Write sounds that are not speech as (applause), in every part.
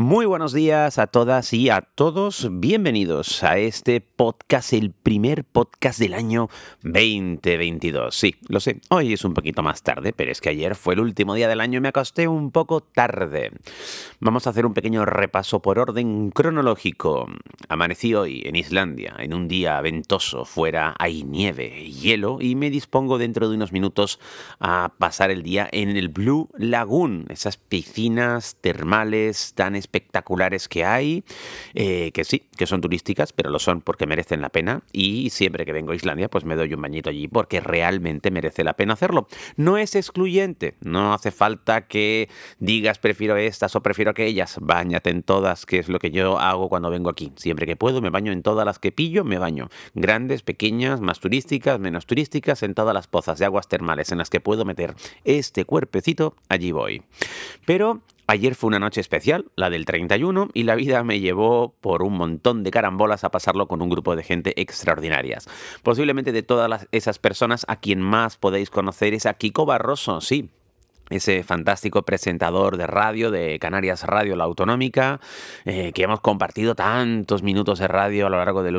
Muy buenos días a todas y a todos. Bienvenidos a este podcast, el primer podcast del año 2022. Sí, lo sé, hoy es un poquito más tarde, pero es que ayer fue el último día del año y me acosté un poco tarde. Vamos a hacer un pequeño repaso por orden cronológico. Amanecí hoy en Islandia, en un día ventoso. Fuera hay nieve, hielo y me dispongo dentro de unos minutos a pasar el día en el Blue Lagoon, esas piscinas termales tan especiales espectaculares que hay, eh, que sí, que son turísticas, pero lo son porque merecen la pena y siempre que vengo a Islandia pues me doy un bañito allí porque realmente merece la pena hacerlo. No es excluyente, no hace falta que digas prefiero estas o prefiero aquellas, bañate en todas, que es lo que yo hago cuando vengo aquí. Siempre que puedo me baño en todas las que pillo, me baño. Grandes, pequeñas, más turísticas, menos turísticas, en todas las pozas de aguas termales en las que puedo meter este cuerpecito, allí voy. Pero Ayer fue una noche especial, la del 31, y la vida me llevó por un montón de carambolas a pasarlo con un grupo de gente extraordinarias. Posiblemente de todas esas personas a quien más podéis conocer es a Kiko Barroso, sí, ese fantástico presentador de radio de Canarias Radio, la autonómica, eh, que hemos compartido tantos minutos de radio a lo largo de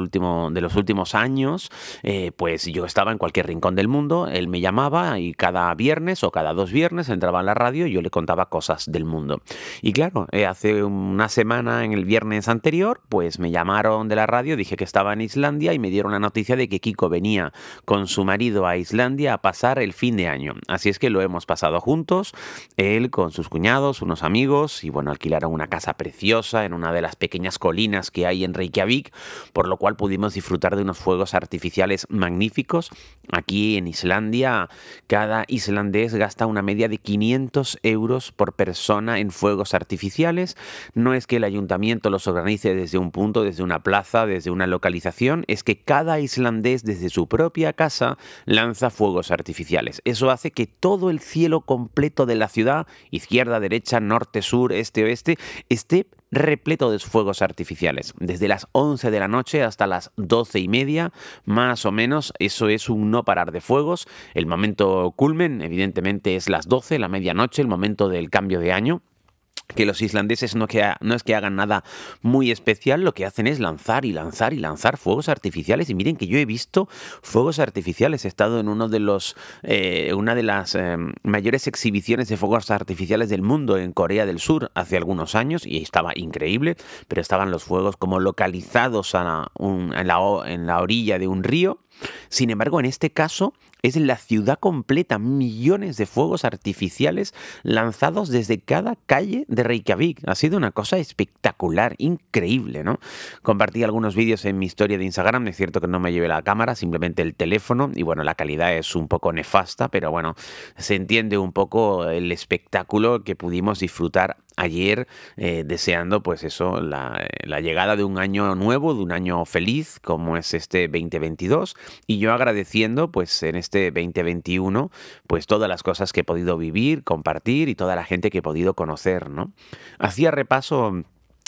los últimos años, eh, pues yo estaba en cualquier rincón del mundo, él me llamaba y cada viernes o cada dos viernes entraba en la radio y yo le contaba cosas del mundo. Y claro, eh, hace una semana, en el viernes anterior, pues me llamaron de la radio, dije que estaba en Islandia y me dieron la noticia de que Kiko venía con su marido a Islandia a pasar el fin de año. Así es que lo hemos pasado juntos él con sus cuñados, unos amigos, y bueno, alquilaron una casa preciosa en una de las pequeñas colinas que hay en Reykjavik, por lo cual pudimos disfrutar de unos fuegos artificiales magníficos. Aquí en Islandia, cada islandés gasta una media de 500 euros por persona en fuegos artificiales. No es que el ayuntamiento los organice desde un punto, desde una plaza, desde una localización, es que cada islandés desde su propia casa lanza fuegos artificiales. Eso hace que todo el cielo completo de la ciudad, izquierda, derecha, norte, sur, este, oeste, esté repleto de fuegos artificiales. Desde las 11 de la noche hasta las 12 y media, más o menos, eso es un no parar de fuegos. El momento culmen, evidentemente, es las 12, la medianoche, el momento del cambio de año que los islandeses no, que, no es que hagan nada muy especial, lo que hacen es lanzar y lanzar y lanzar fuegos artificiales. Y miren que yo he visto fuegos artificiales, he estado en uno de los, eh, una de las eh, mayores exhibiciones de fuegos artificiales del mundo en Corea del Sur hace algunos años y estaba increíble, pero estaban los fuegos como localizados en, la, en la orilla de un río. Sin embargo, en este caso es la ciudad completa, millones de fuegos artificiales lanzados desde cada calle de Reykjavik. Ha sido una cosa espectacular, increíble, ¿no? Compartí algunos vídeos en mi historia de Instagram, es cierto que no me llevé la cámara, simplemente el teléfono, y bueno, la calidad es un poco nefasta, pero bueno, se entiende un poco el espectáculo que pudimos disfrutar ayer eh, deseando pues eso, la, la, llegada de un año nuevo, de un año feliz como es este 2022 y yo agradeciendo pues en este 2021 pues todas las cosas que he podido vivir, compartir y toda la gente que he podido conocer, ¿no? Hacía repaso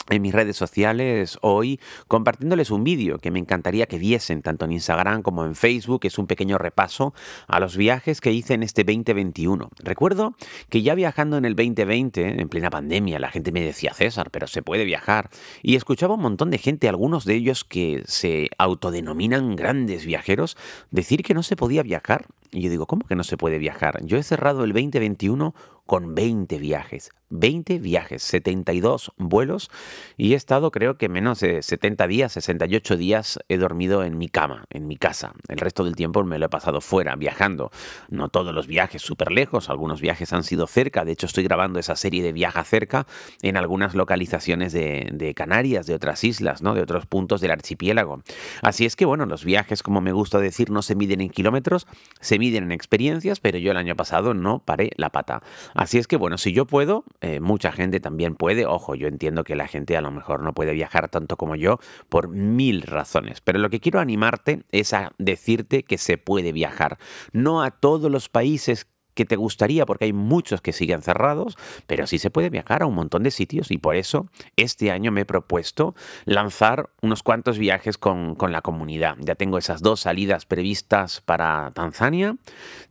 en mis redes sociales hoy compartiéndoles un vídeo que me encantaría que viesen tanto en Instagram como en Facebook. Es un pequeño repaso a los viajes que hice en este 2021. Recuerdo que ya viajando en el 2020, en plena pandemia, la gente me decía, César, pero se puede viajar. Y escuchaba un montón de gente, algunos de ellos que se autodenominan grandes viajeros, decir que no se podía viajar. Y yo digo, ¿cómo que no se puede viajar? Yo he cerrado el 2021 con 20 viajes. 20 viajes, 72 vuelos y he estado creo que menos de 70 días, 68 días he dormido en mi cama, en mi casa. El resto del tiempo me lo he pasado fuera, viajando. No todos los viajes súper lejos, algunos viajes han sido cerca. De hecho estoy grabando esa serie de Viaja cerca en algunas localizaciones de, de Canarias, de otras islas, ¿no? de otros puntos del archipiélago. Así es que bueno, los viajes, como me gusta decir, no se miden en kilómetros, se miden en experiencias, pero yo el año pasado no paré la pata. Así es que bueno, si yo puedo, eh, mucha gente también puede. Ojo, yo entiendo que la gente a lo mejor no puede viajar tanto como yo por mil razones, pero lo que quiero animarte es a decirte que se puede viajar. No a todos los países que te gustaría porque hay muchos que siguen cerrados, pero sí se puede viajar a un montón de sitios y por eso este año me he propuesto lanzar unos cuantos viajes con, con la comunidad. Ya tengo esas dos salidas previstas para Tanzania,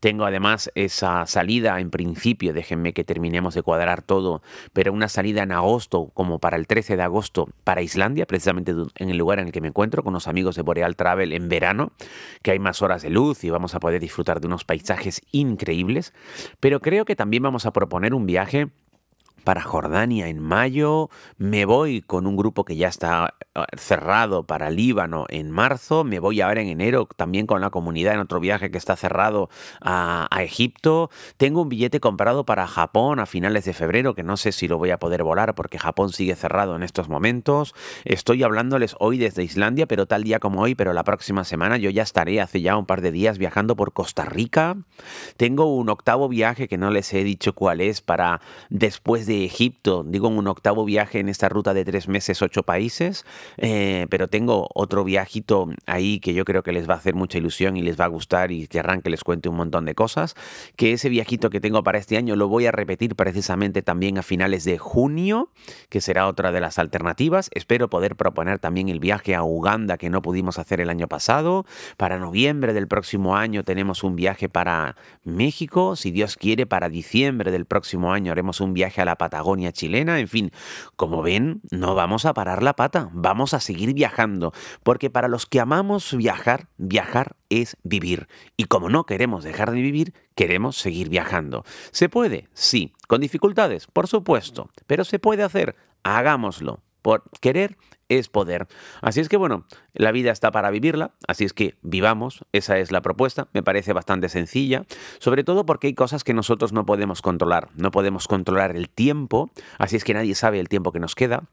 tengo además esa salida en principio, déjenme que terminemos de cuadrar todo, pero una salida en agosto, como para el 13 de agosto, para Islandia, precisamente en el lugar en el que me encuentro, con unos amigos de Boreal Travel en verano, que hay más horas de luz y vamos a poder disfrutar de unos paisajes increíbles. Pero creo que también vamos a proponer un viaje para Jordania en mayo, me voy con un grupo que ya está eh, cerrado para Líbano en marzo, me voy ahora en enero también con la comunidad en otro viaje que está cerrado a, Egipto, tengo un billete comprado para Japón a finales de febrero que no sé si lo voy a poder volar porque Japón sigue cerrado en estos momentos, estoy hablándoles hoy desde Islandia, pero tal día como hoy, pero la próxima semana yo ya estaré hace ya un par de días viajando por Costa Rica, tengo un octavo viaje que no les he dicho cuál es para después de Egipto, digo un octavo viaje en esta ruta de tres meses, ocho países, eh, pero tengo otro viajito ahí que yo creo que les va a hacer mucha ilusión y les va a gustar y querrán que les cuente un montón de cosas, que ese viajito que tengo para este año lo voy a repetir precisamente también a finales de junio, que será otra de las alternativas. Espero poder proponer también el viaje a Uganda que no pudimos hacer el año pasado. Para noviembre del próximo año tenemos un viaje para México. Si Dios quiere, para diciembre del próximo año haremos un viaje a la Patagonia chilena, en fin, como ven, no vamos a parar la pata, vamos a seguir viajando, porque para los que amamos viajar, viajar es vivir. Y como no queremos dejar de vivir, queremos seguir viajando. ¿Se puede? Sí. ¿Con dificultades? Por supuesto. Pero se puede hacer. Hagámoslo. Por querer es poder. Así es que bueno, la vida está para vivirla, así es que vivamos, esa es la propuesta, me parece bastante sencilla, sobre todo porque hay cosas que nosotros no podemos controlar, no podemos controlar el tiempo, así es que nadie sabe el tiempo que nos queda,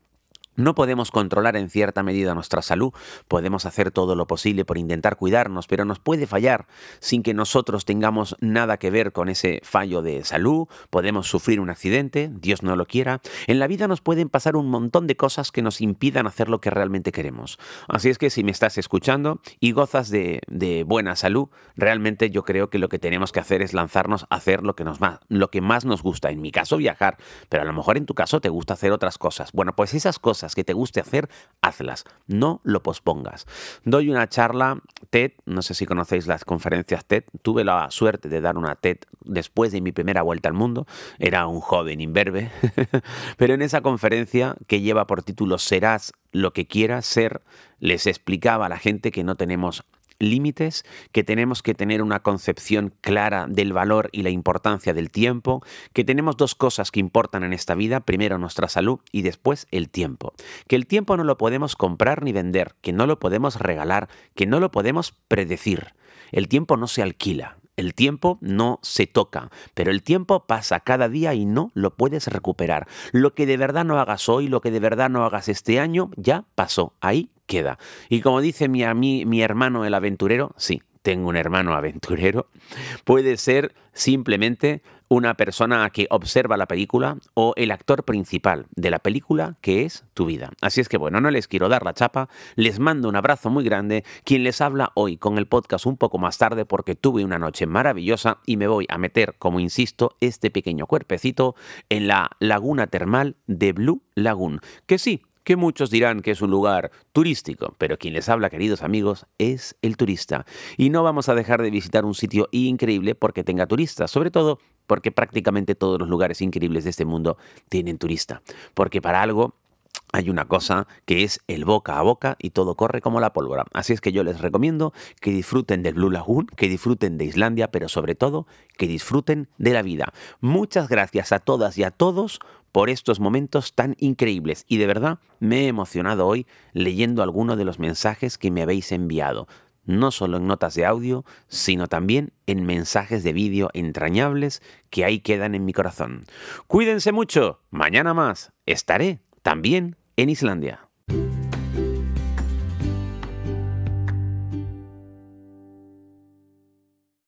no podemos controlar en cierta medida nuestra salud, podemos hacer todo lo posible por intentar cuidarnos, pero nos puede fallar sin que nosotros tengamos nada que ver con ese fallo de salud, podemos sufrir un accidente, Dios no lo quiera. En la vida nos pueden pasar un montón de cosas que nos impidan hacer lo que realmente queremos. Así es que si me estás escuchando y gozas de, buena salud, realmente yo creo que lo que tenemos que hacer es lanzarnos a hacer lo que, nos más, lo que más nos gusta. En mi caso viajar, pero a lo mejor en tu caso te gusta hacer otras cosas. Bueno, pues esas cosas que te guste hacer, hazlas. No lo pospongas. Doy una charla TED, no sé si conocéis las conferencias TED. Tuve la suerte de dar una TED después de mi primera vuelta al mundo. Era un joven imberbe. (laughs) Pero en esa conferencia que lleva por título Serás lo que quieras ser, les explicaba a la gente que no tenemos límites, que tenemos que tener una concepción clara del valor y la importancia del tiempo, que tenemos dos cosas que importan en esta vida, primero nuestra salud y después el tiempo, que el tiempo no lo podemos comprar ni vender, que no lo podemos regalar, que no lo podemos predecir. El tiempo no se alquila, el tiempo no se toca, pero el tiempo pasa cada día y no lo puedes recuperar. Lo que de verdad no hagas hoy, lo que de verdad no hagas este año, ya pasó. Ahí queda. Y como dice mi, mi, hermano el aventurero, sí, tengo un hermano aventurero, (laughs) puede ser simplemente una persona que observa la película o el actor principal de la película que es tu vida. Así es que bueno, no les quiero dar la chapa, les mando un abrazo muy grande, quien les habla hoy con el podcast un poco más tarde porque tuve una noche maravillosa y me voy a meter, como insisto, este pequeño cuerpecito en la laguna termal de Blue Lagoon, que sí, que muchos dirán que es un lugar turístico, pero quien les habla, queridos amigos, es el turista. Y no vamos a dejar de visitar un sitio increíble porque tenga turistas, sobre todo porque prácticamente todos los lugares increíbles de este mundo tienen turista. Porque para algo hay una cosa que es el boca a boca y todo corre como la pólvora. Así es que yo les recomiendo que disfruten del Blue Lagoon, que disfruten de Islandia, pero sobre todo que disfruten de la vida. Muchas gracias a todas y a todos por estos momentos tan increíbles y de verdad me he emocionado hoy leyendo algunos de los mensajes que me habéis enviado, no solo en notas de audio, sino también en mensajes de vídeo entrañables que ahí quedan en mi corazón. Cuídense mucho, mañana más estaré también en Islandia.